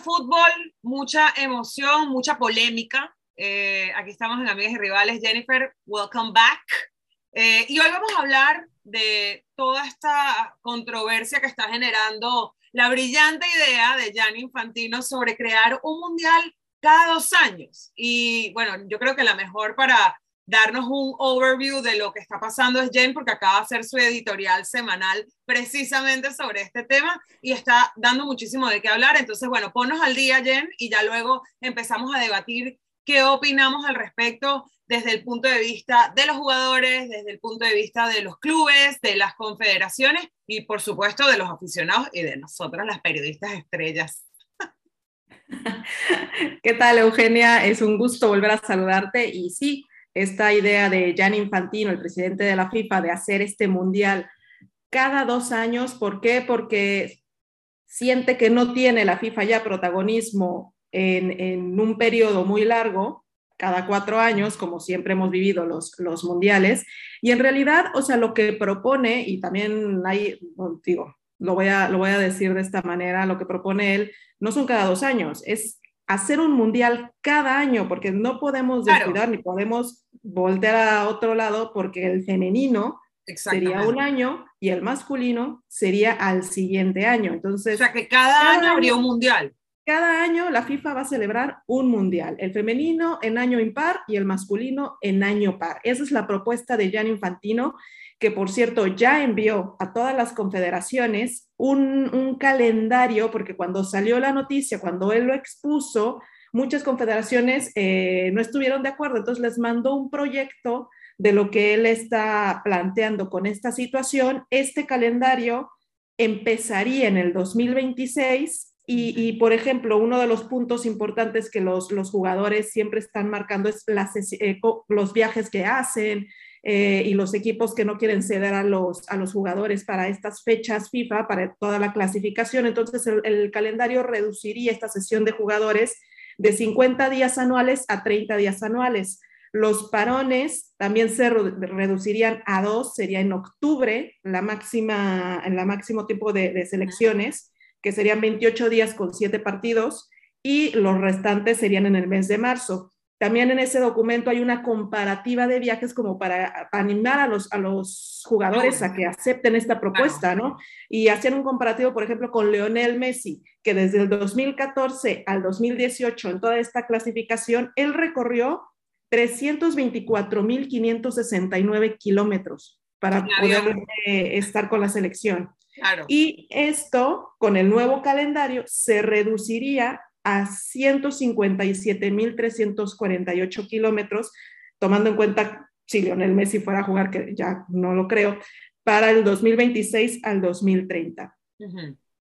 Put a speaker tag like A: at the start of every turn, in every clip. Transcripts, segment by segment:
A: fútbol, mucha emoción, mucha polémica. Eh, aquí estamos en Amigas y Rivales. Jennifer, welcome back. Eh, y hoy vamos a hablar de toda esta controversia que está generando la brillante idea de Gianni Infantino sobre crear un mundial cada dos años. Y bueno, yo creo que la mejor para darnos un overview de lo que está pasando es Jen, porque acaba de hacer su editorial semanal precisamente sobre este tema y está dando muchísimo de qué hablar. Entonces, bueno, ponnos al día, Jen, y ya luego empezamos a debatir qué opinamos al respecto desde el punto de vista de los jugadores, desde el punto de vista de los clubes, de las confederaciones y por supuesto de los aficionados y de nosotras las periodistas estrellas.
B: ¿Qué tal, Eugenia? Es un gusto volver a saludarte y sí, esta idea de Gianni Infantino, el presidente de la FIFA, de hacer este mundial cada dos años. ¿Por qué? Porque siente que no tiene la FIFA ya protagonismo en, un periodo muy largo, cada cuatro años, como siempre hemos vivido los, los mundiales. Y en realidad, o sea, lo que propone, y también hay, digo, lo voy, a, lo voy a decir de esta manera, lo que propone él, no son cada dos años, es hacer un mundial cada año, porque no podemos descuidar ni podemos voltear a otro lado, porque el femenino sería un año y el masculino sería al siguiente año. Entonces,
A: o sea que cada, año habría un mundial.
B: Cada año la FIFA va a celebrar un mundial, el femenino en año impar y el masculino en año par. Esa es la propuesta de Jan Infantino que por cierto ya envió a todas las confederaciones un, calendario, porque cuando salió la noticia, cuando él lo expuso, muchas confederaciones eh, no estuvieron de acuerdo, entonces les mandó un proyecto de lo que él está planteando con esta situación. Este calendario empezaría en el 2026 y, por ejemplo, uno de los puntos importantes que los, jugadores siempre están marcando es eh, los viajes que hacen, eh, y los equipos que no quieren ceder a los, a los jugadores para estas fechas FIFA, para toda la clasificación. Entonces, el, calendario reduciría esta sesión de jugadores de 50 días anuales a 30 días anuales. Los parones también se reducirían a dos, sería en octubre, la máxima, en la máximo tiempo de, de selecciones, que serían 28 días con 7 partidos, y los restantes serían en el mes de marzo. También en ese documento hay una comparativa de viajes como para animar a los, a los jugadores a que acepten esta propuesta, ¿no? Y hacer un comparativo, por ejemplo, con Leonel Messi, que desde el 2014 al 2018, en toda esta clasificación, él recorrió 324.569 kilómetros para poder eh, estar con la selección. Y esto, con el nuevo calendario, se reduciría a 157.348 kilómetros, tomando en cuenta si Lionel Messi fuera a jugar, que ya no lo creo, para el 2026 al 2030.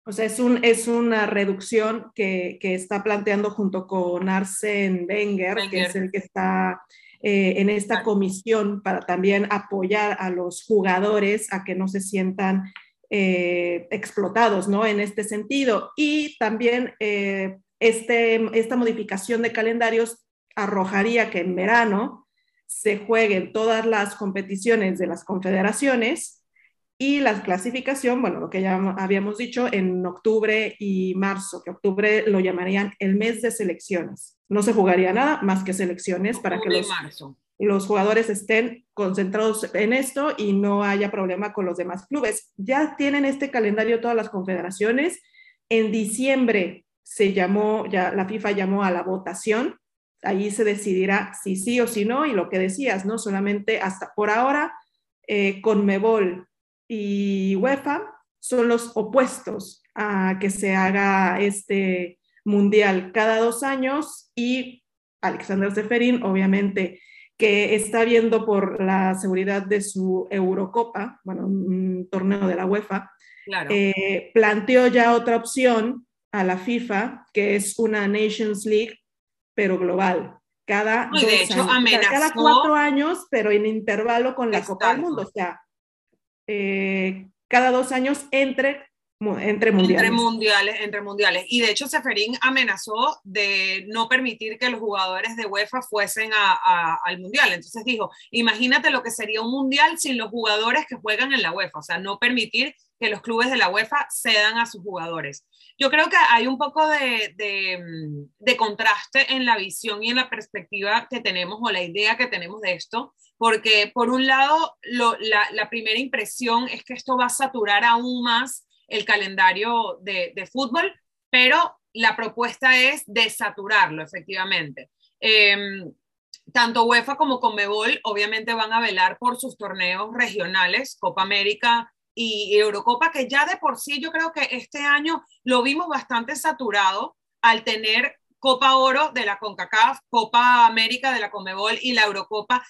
B: O sea, es, un, es una reducción que, que, está planteando junto con Arsen Wenger, que es el que está eh, en esta comisión para también apoyar a los jugadores a que no se sientan eh, explotados, ¿no? En este sentido. Y también eh, este, esta modificación de calendarios arrojaría que en verano se jueguen todas las competiciones de las confederaciones y la clasificación, bueno, lo que ya habíamos dicho, en octubre y marzo, que octubre lo llamarían el mes de selecciones. No se jugaría nada más que selecciones para que los, los jugadores estén concentrados en esto y no haya problema con los demás clubes. Ya tienen este calendario todas las confederaciones. En diciembre se llamó, ya la FIFA llamó a la votación, allí se decidirá si sí o si no, y lo que decías, ¿no? Solamente hasta por ahora, eh, Conmebol y UEFA son los opuestos a que se haga este mundial cada dos años y Alexander Seferin, obviamente, que está viendo por la seguridad de su Eurocopa, bueno, un torneo de la UEFA, eh, planteó ya otra opción a la FIFA, que es una Nations League, pero global. Cada, años, cada cuatro años, pero en intervalo con la Copa del Mundo. O sea, eh, cada dos años entre entre mundiales.
A: Entre mundiales, entre mundiales. Y de hecho, Seferín amenazó de no permitir que los jugadores de UEFA fuesen al mundial. Entonces dijo, imagínate lo que sería un mundial sin los jugadores que juegan en la UEFA, o sea, no permitir que los clubes de la UEFA cedan a sus jugadores. Yo creo que hay un poco de, de, contraste en la visión y en la perspectiva que tenemos o la idea que tenemos de esto, porque por un lado, la, la primera impresión es que esto va a saturar aún más el calendario de, fútbol, pero la propuesta es desaturarlo, efectivamente. Em, tanto UEFA como Conmebol obviamente van a velar por sus torneos regionales, Copa América y Eurocopa, que ya de por sí yo creo que este año lo vimos bastante saturado al tener Copa Oro de la CONCACAF, Copa América de la Conmebol y la Eurocopa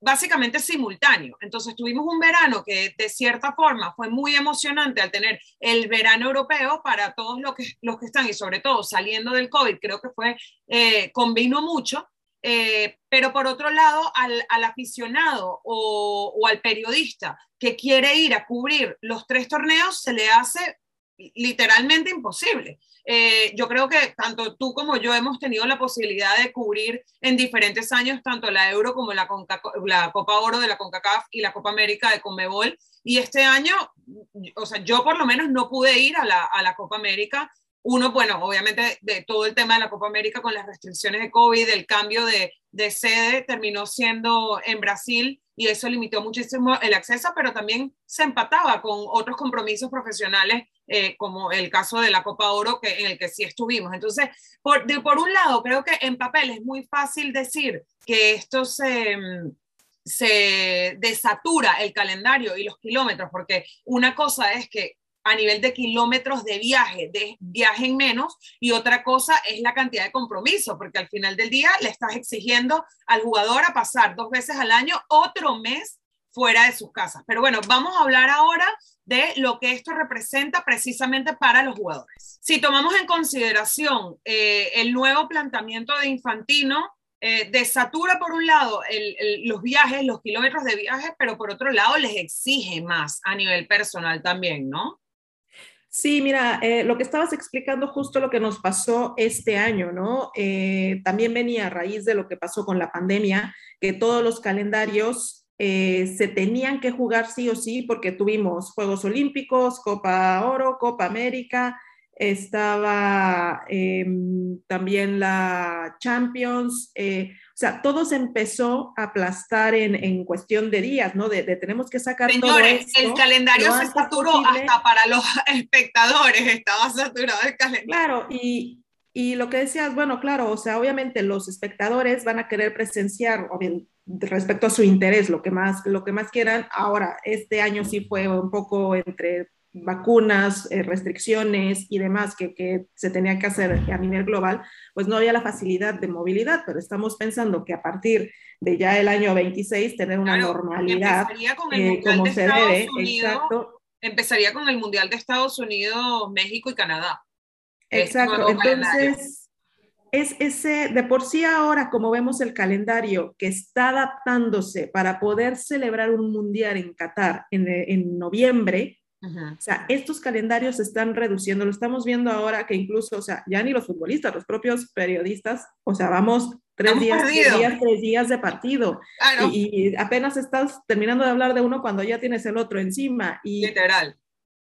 A: básicamente simultáneo. Entonces tuvimos un verano que de cierta forma fue muy emocionante al tener el verano europeo para todos los que, los que están y sobre todo saliendo del COVID, creo que fue, eh, convino mucho. Eh, pero por otro lado, al, al aficionado o, o al periodista que quiere ir a cubrir los tres torneos, se le hace literalmente imposible. Eh, yo creo que tanto tú como yo hemos tenido la posibilidad de cubrir en diferentes años tanto la Euro como la, la Copa Oro de la CONCACAF y la Copa América de Conmebol. Y este año, o sea, yo por lo menos no pude ir a la, a la Copa América. Uno, bueno, obviamente de todo el tema de la Copa América con las restricciones de COVID, el cambio de, de sede terminó siendo en Brasil y eso limitó muchísimo el acceso, pero también se empataba con otros compromisos profesionales eh, como el caso de la Copa Oro, que, en el que sí estuvimos. Entonces, por, de, por un lado, creo que en papel es muy fácil decir que esto se, se desatura el calendario y los kilómetros, porque una cosa es que a nivel de kilómetros de viaje, de viajen menos, y otra cosa es la cantidad de compromiso, porque al final del día le estás exigiendo al jugador a pasar dos veces al año otro mes fuera de sus casas. Pero bueno, vamos a hablar ahora de lo que esto representa precisamente para los jugadores. Si tomamos en consideración eh, el nuevo planteamiento de Infantino, eh, desatura por un lado los viajes, los kilómetros de viajes, pero por otro lado les exige más a nivel personal también, ¿no?
B: Sí, mira, eh, lo que estabas explicando justo lo que nos pasó este año, ¿no? también venía a raíz de lo que pasó con la pandemia, que todos los calendarios eh, se tenían que jugar sí o sí porque tuvimos Juegos Olímpicos, Copa Oro, Copa América, estaba em, también la Champions, eh, o sea, todo se empezó a aplastar en, cuestión de días, ¿no? De, tenemos que sacar todo esto,
A: el calendario se saturó hasta para los espectadores, estaba saturado el calendario.
B: Claro, y, y lo que decías, bueno, claro, o sea, obviamente los espectadores van a querer presenciar, o bien, respecto a su interés, lo que más, lo que más quieran. Ahora, este año sí fue un poco entre vacunas, eh, restricciones y demás que, que, se tenía que hacer a nivel global, pues no había la facilidad de movilidad, pero estamos pensando que a partir de ya el año 26 tener una normalidad
A: eh, como se debe. exacto. Empezaría con el Mundial de Estados Unidos, México y Canadá.
B: Exacto, entonces es ese, de por sí ahora, como vemos el calendario que está adaptándose para poder celebrar un mundial en Qatar en, en noviembre, o sea, estos calendarios se están reduciendo, lo estamos viendo ahora que incluso, o sea, ya ni los futbolistas, los propios periodistas, o sea, vamos tres días, tres días, tres días de partido y, y, apenas estás terminando de hablar de uno cuando ya tienes el otro encima. Y,
A: Literal.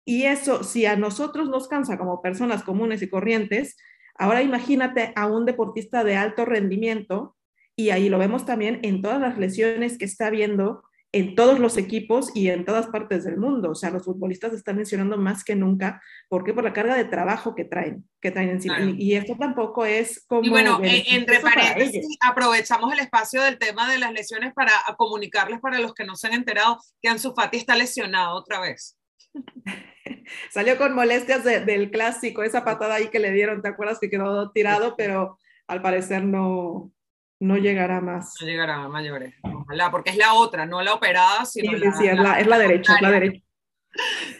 B: Y eso, si a nosotros nos cansa como personas comunes y corrientes, Ahora imagínate a un deportista de alto rendimiento y ahí lo vemos también en todas las lesiones que está habiendo en todos los equipos y en todas partes del mundo. O sea, los futbolistas están mencionando más que nunca. ¿Por qué? Por la carga de trabajo que traen, que traen encima. Y, esto tampoco es como...
A: Y bueno, entre paréntesis, aprovechamos el espacio del tema de las lesiones para comunicarles para los que no se han enterado que Ansu Fati está lesionado otra vez.
B: Salió con molestias del clásico, esa patada ahí que le dieron, ¿te acuerdas que quedó tirado? Pero al parecer no, no llegará más.
A: No llegará a mayores, ojalá, porque es la otra, no la operada, sino
B: sí, sí, es, la, es la derecha, es la derecha.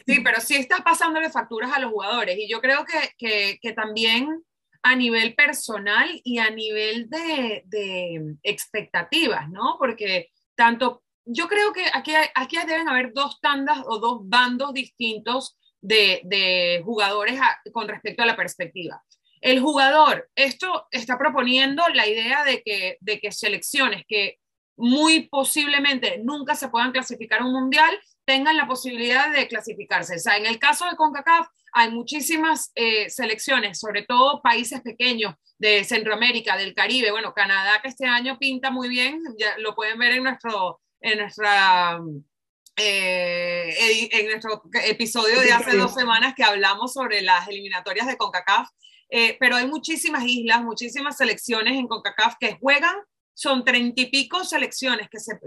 A: Sí, pero sí está pasándole facturas a los jugadores y yo creo que, que, que también a nivel personal y a nivel de, de expectativas, ¿no? Porque tanto yo creo que aquí, aquí deben haber dos tandas o dos bandos distintos de, jugadores con respecto a la perspectiva. El jugador, esto está proponiendo la idea de que, de que selecciones que muy posiblemente nunca se puedan clasificar a un mundial tengan la posibilidad de clasificarse. O sea, en el caso de CONCACAF hay muchísimas eh, selecciones, sobre todo países pequeños de Centroamérica, del Caribe, bueno, Canadá que este año pinta muy bien, ya lo pueden ver en nuestro, en nuestra eh, en nuestro episodio de hace dos semanas que hablamos sobre las eliminatorias de CONCACAF, eh, pero hay muchísimas islas, muchísimas selecciones en CONCACAF que juegan, son treinta y pico selecciones que se,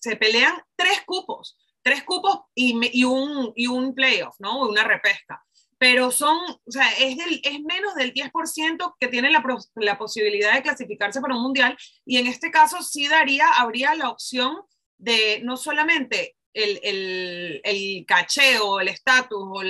A: se, pelean tres cupos, tres cupos y, y, un, y un playoff, ¿no? Una repesca. Pero son, o sea, es, del, es menos del 10% que tiene la, la posibilidad de clasificarse para un mundial. Y en este caso sí daría, habría la opción de no solamente el, el, el caché o el estatus o,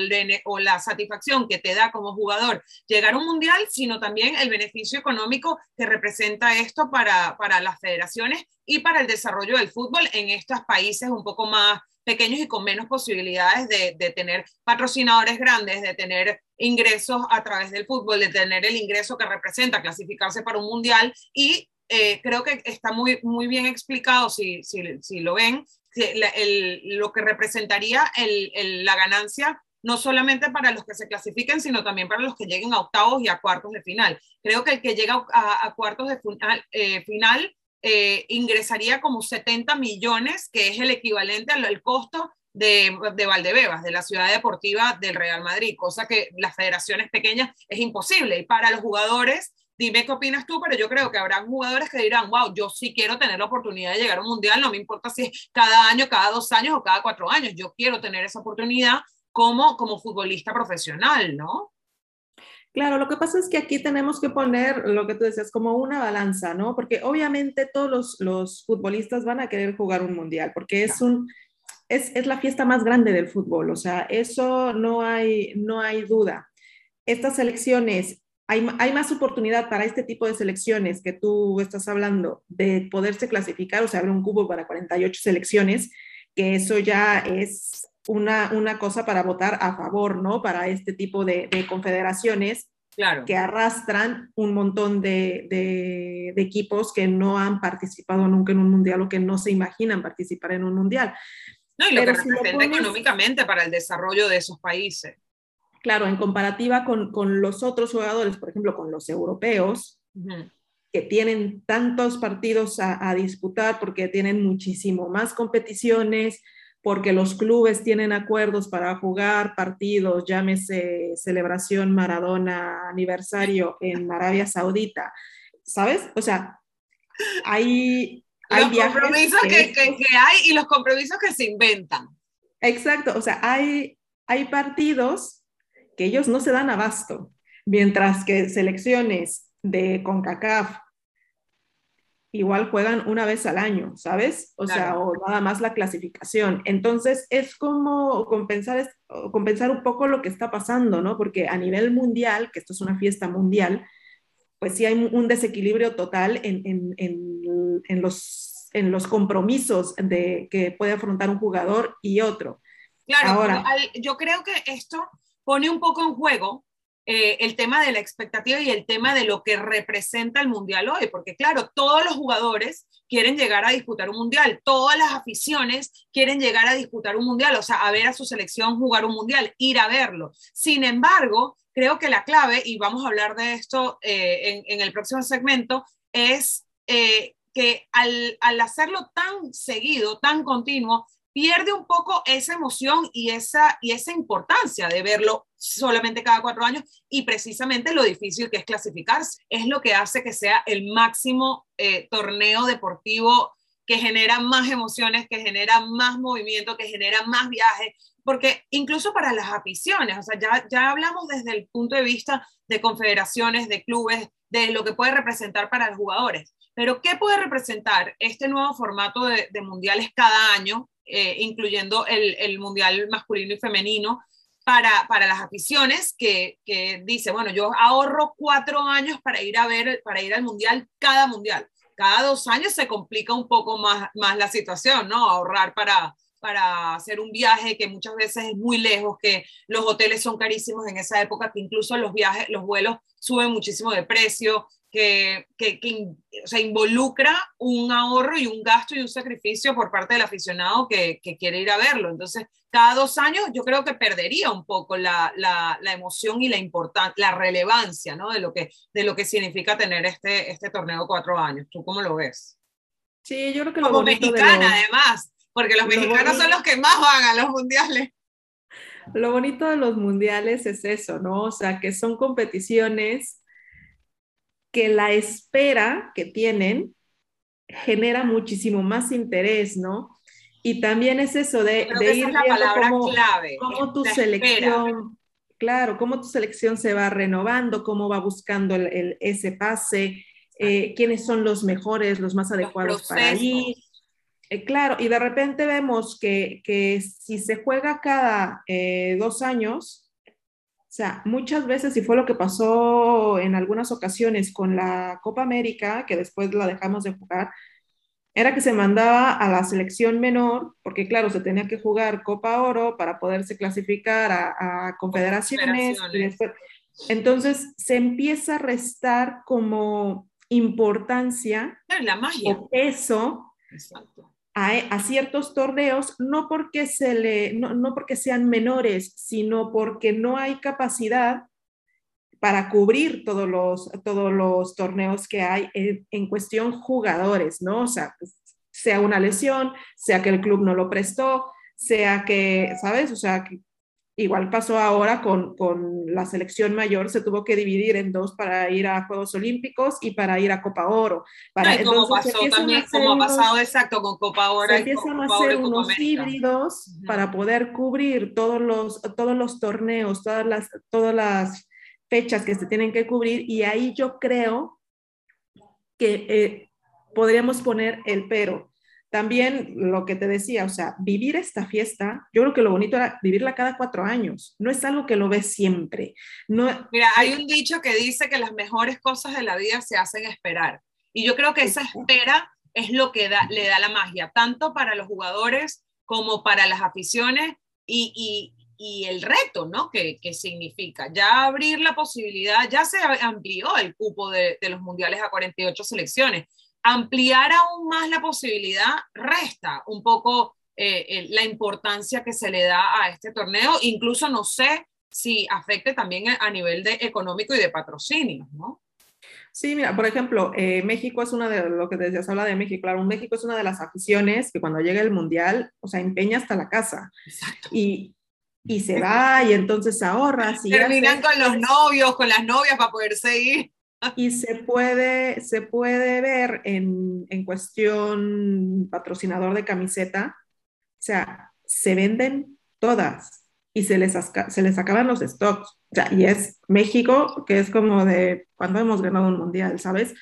A: o, la satisfacción que te da como jugador llegar a un mundial, sino también el beneficio económico que representa esto para, para las federaciones y para el desarrollo del fútbol en estos países un poco más pequeños y con menos posibilidades de, de, tener patrocinadores grandes, de tener ingresos a través del fútbol, de tener el ingreso que representa clasificarse para un mundial. Y eh, creo que está muy, muy bien explicado, si, si, si lo ven, lo que representaría la ganancia no solamente para los que se clasifiquen, sino también para los que lleguen a octavos y a cuartos de final. Creo que el que llega a, cuartos de final, eh, eh, ingresaría como 70 millones, que es el equivalente al, costo de, de, Valdebebas, de la ciudad deportiva del Real Madrid, cosa que las federaciones pequeñas es imposible. Y para los jugadores Dime qué opinas tú, pero yo creo que habrá jugadores que dirán, wow, yo sí quiero tener la oportunidad de llegar a un mundial, no me importa si es cada año, cada dos años o cada cuatro años, yo quiero tener esa oportunidad como, como futbolista profesional, ¿no?
B: Claro, lo que pasa es que aquí tenemos que poner lo que tú decías como una balanza, ¿no? Porque obviamente todos los, los futbolistas van a querer jugar un mundial, porque es un, es, es, la fiesta más grande del fútbol, o sea, eso no hay, no hay duda. Estas elecciones hay, más oportunidad para este tipo de selecciones que tú estás hablando de poderse clasificar, o sea, abre un cubo para 48 selecciones, que eso ya es una, una cosa para votar a favor, ¿no? Para este tipo de, confederaciones
A: claro.
B: que arrastran un montón de, de, equipos que no han participado nunca en un mundial o que no se imaginan participar en un mundial.
A: No, y lo que representa económicamente para el desarrollo de esos países
B: claro, en comparativa con, con, los otros jugadores, por ejemplo, con los europeos, que tienen tantos partidos a, disputar porque tienen muchísimo más competiciones, porque los clubes tienen acuerdos para jugar partidos, llámese celebración Maradona aniversario en Arabia Saudita, ¿sabes? O sea, hay...
A: hay los compromisos que, que, que, hay y los compromisos que se inventan.
B: Exacto, o sea, hay, hay partidos que ellos no se dan abasto, mientras que selecciones de CONCACAF igual juegan una vez al año, ¿sabes? O sea, o nada más la clasificación. Entonces, es como compensar, compensar un poco lo que está pasando, ¿no? Porque a nivel mundial, que esto es una fiesta mundial, pues sí hay un desequilibrio total en, en, en, en los, en los compromisos de, que puede afrontar un jugador y otro.
A: Claro, Ahora, yo creo que esto pone un poco en juego eh, el tema de la expectativa y el tema de lo que representa el mundial hoy, porque claro, todos los jugadores quieren llegar a disputar un mundial, todas las aficiones quieren llegar a disputar un mundial, o sea, a ver a su selección jugar un mundial, ir a verlo. Sin embargo, creo que la clave, y vamos a hablar de esto eh, en, el próximo segmento, es eh, que al, al hacerlo tan seguido, tan continuo, pierde un poco esa emoción y esa, y esa importancia de verlo solamente cada cuatro años y precisamente lo difícil que es clasificarse. Es lo que hace que sea el máximo eh, torneo deportivo que genera más emociones, que genera más movimiento, que genera más viajes, porque incluso para las aficiones, o sea, ya, ya hablamos desde el punto de vista de confederaciones, de clubes, de lo que puede representar para los jugadores. Pero, ¿qué puede representar este nuevo formato de, de mundiales cada año eh, incluyendo el, el, mundial masculino y femenino, para, para las aficiones que, que, dice, bueno, yo ahorro cuatro años para ir a ver, para ir al mundial, cada mundial. Cada dos años se complica un poco más, más la situación, ¿no? Ahorrar para, para hacer un viaje que muchas veces es muy lejos, que los hoteles son carísimos en esa época, que incluso los viajes, los vuelos suben muchísimo de precio, que, que, que involucra un ahorro y un gasto y un sacrificio por parte del aficionado que, que quiere ir a verlo. Entonces, cada dos años yo creo que perdería un poco la, la, la emoción y la importancia, la relevancia ¿no? de, lo que, de lo que significa tener este, este torneo cuatro años. ¿Tú cómo lo ves?
B: Sí, yo creo que
A: lo Como mexicana, además, porque los mexicanos son los que más van a los mundiales.
B: Lo bonito de los mundiales es eso, ¿no? O sea, que son competiciones que la espera que tienen genera muchísimo más interés, ¿no? Y también es eso de, de ir viendo cómo, cómo, tu selección, claro, cómo tu selección se va renovando, cómo va buscando el, ese pase, eh, quiénes son los mejores, los más adecuados para ir. Eh, claro, y de repente vemos que, que si se juega cada eh, dos años, o sea, muchas veces, y fue lo que pasó en algunas ocasiones con la Copa América, que después la dejamos de jugar, era que se mandaba a la selección menor, porque claro, se tenía que jugar Copa Oro para poderse clasificar a, confederaciones. entonces se empieza a restar como importancia
A: la magia.
B: o peso Exacto a, ciertos torneos, no porque, se le, no, porque sean menores, sino porque no hay capacidad para cubrir todos los, todos los torneos que hay en, en, cuestión jugadores, ¿no? O sea, sea una lesión, sea que el club no lo prestó, sea que, ¿sabes? O sea, que Igual pasó ahora con, con, la selección mayor, se tuvo que dividir en dos para ir a Juegos Olímpicos y para ir a Copa Oro. Para,
A: como pasó también, como ha pasado exacto con Copa Oro.
B: Se empiezan a hacer unos híbridos para poder cubrir todos los, todos los torneos, todas las, todas las fechas que se tienen que cubrir y ahí yo creo que eh, podríamos poner el pero también lo que te decía, o sea, vivir esta fiesta, yo creo que lo bonito era vivirla cada cuatro años, no es algo que lo ves siempre. No,
A: Mira, hay un dicho que dice que las mejores cosas de la vida se hacen esperar. Y yo creo que esa espera es lo que da, le da la magia, tanto para los jugadores como para las aficiones y, y, y el reto, ¿no? Que, que, significa ya abrir la posibilidad, ya se amplió el cupo de, de los mundiales a 48 selecciones ampliar aún más la posibilidad resta un poco eh, la importancia que se le da a este torneo, incluso no sé si afecte también a nivel de económico y de patrocinio, ¿no?
B: Sí, mira, por ejemplo, eh, México es una de lo que decías, habla de México, claro, México es una de las aficiones que cuando llega el Mundial, o sea, empeña hasta la casa. Exacto. Y, y se va y entonces ahorra.
A: Terminan con los novios, con las novias para poder seguir
B: y se puede, se puede ver en, en, cuestión patrocinador de camiseta, o sea, se venden todas y se les, se les acaban los stocks. O sea, y es México, que es como de cuando hemos ganado un mundial, ¿sabes?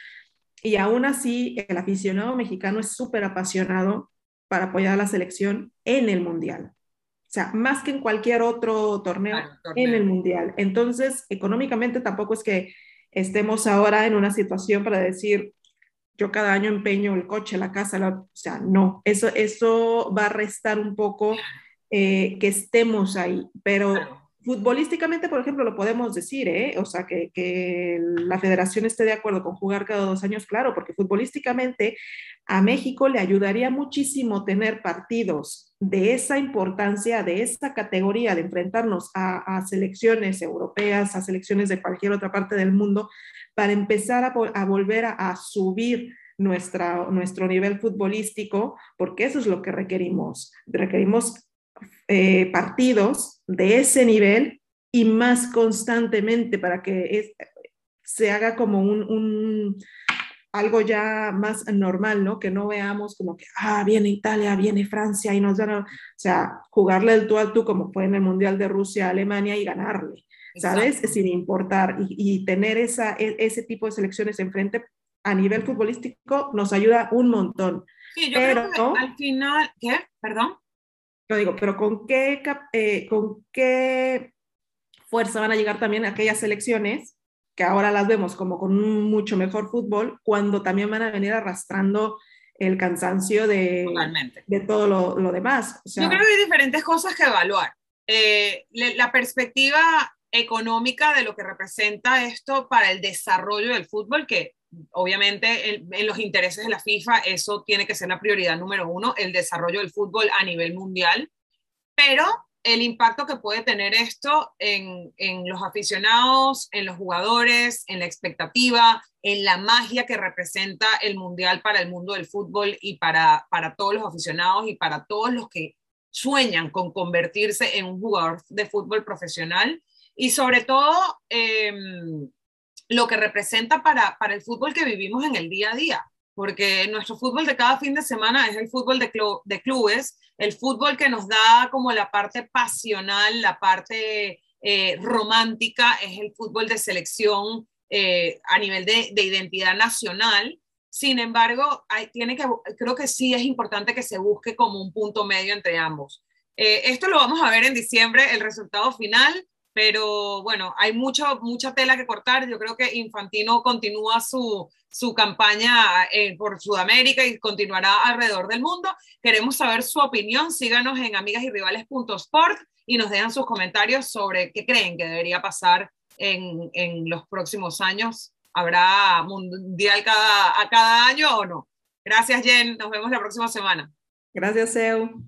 B: Y aún así, el aficionado mexicano es súper apasionado para apoyar a la selección en el mundial. O sea, más que en cualquier otro torneo, torneo. en el mundial. Entonces, económicamente tampoco es que estemos ahora en una situación para decir, yo cada año empeño el coche, la casa, o sea, no, eso, eso va a restar un poco eh, que estemos ahí, pero futbolísticamente, por ejemplo, lo podemos decir, ¿eh? o sea, que, que, la federación esté de acuerdo con jugar cada dos años, claro, porque futbolísticamente a México le ayudaría muchísimo tener partidos de esa importancia, de esa categoría, de enfrentarnos a, selecciones europeas, a selecciones de cualquier otra parte del mundo, para empezar a, volver a, subir nuestra, nuestro nivel futbolístico, porque eso es lo que requerimos. Requerimos eh, partidos de ese nivel y más constantemente para que se haga como un, algo ya más normal, ¿no? Que no veamos como que, ah, viene Italia, viene Francia y nos dan, o sea, jugarle el tú al tú como fue en el Mundial de Rusia, Alemania y ganarle, ¿sabes? Sin importar y, tener esa, e, ese tipo de selecciones enfrente a nivel futbolístico nos ayuda un montón.
A: Sí, yo Pero, creo que al final, ¿qué? Perdón.
B: Yo digo, pero ¿con qué, eh, ¿con qué fuerza van a llegar también aquellas selecciones que ahora las vemos como con un mucho mejor fútbol, cuando también van a venir arrastrando el cansancio de, de todo lo, demás.
A: Yo creo que hay diferentes cosas que evaluar. Eh, la perspectiva económica de lo que representa esto para el desarrollo del fútbol, que obviamente en, los intereses de la FIFA eso tiene que ser la prioridad número uno, el desarrollo del fútbol a nivel mundial, pero el impacto que puede tener esto en, los aficionados, en los jugadores, en la expectativa, en la magia que representa el mundial para el mundo del fútbol y para, para todos los aficionados y para todos los que sueñan con convertirse en un jugador de fútbol profesional. Y sobre todo em, lo que representa para, para el fútbol que vivimos en el día a día, porque nuestro fútbol de cada fin de semana es el fútbol de, de clubes, el fútbol que nos da como la parte pasional, la parte eh, romántica, es el fútbol de selección eh, a nivel de, de, identidad nacional. Sin embargo, hay, tiene que, creo que sí es importante que se busque como un punto medio entre ambos. Eh, esto lo vamos a ver en diciembre, el resultado final pero bueno, hay mucho, mucha tela que cortar. Yo creo que Infantino continúa su, su campaña eh, por Sudamérica y continuará alrededor del mundo. Queremos saber su opinión. Síganos en amigasyRivales.sport y nos dejan sus comentarios sobre qué creen que debería pasar en, en los próximos años. ¿Habrá mundial cada, a cada año o no? Gracias, Jen. Nos vemos la próxima semana.
B: Gracias, Eu.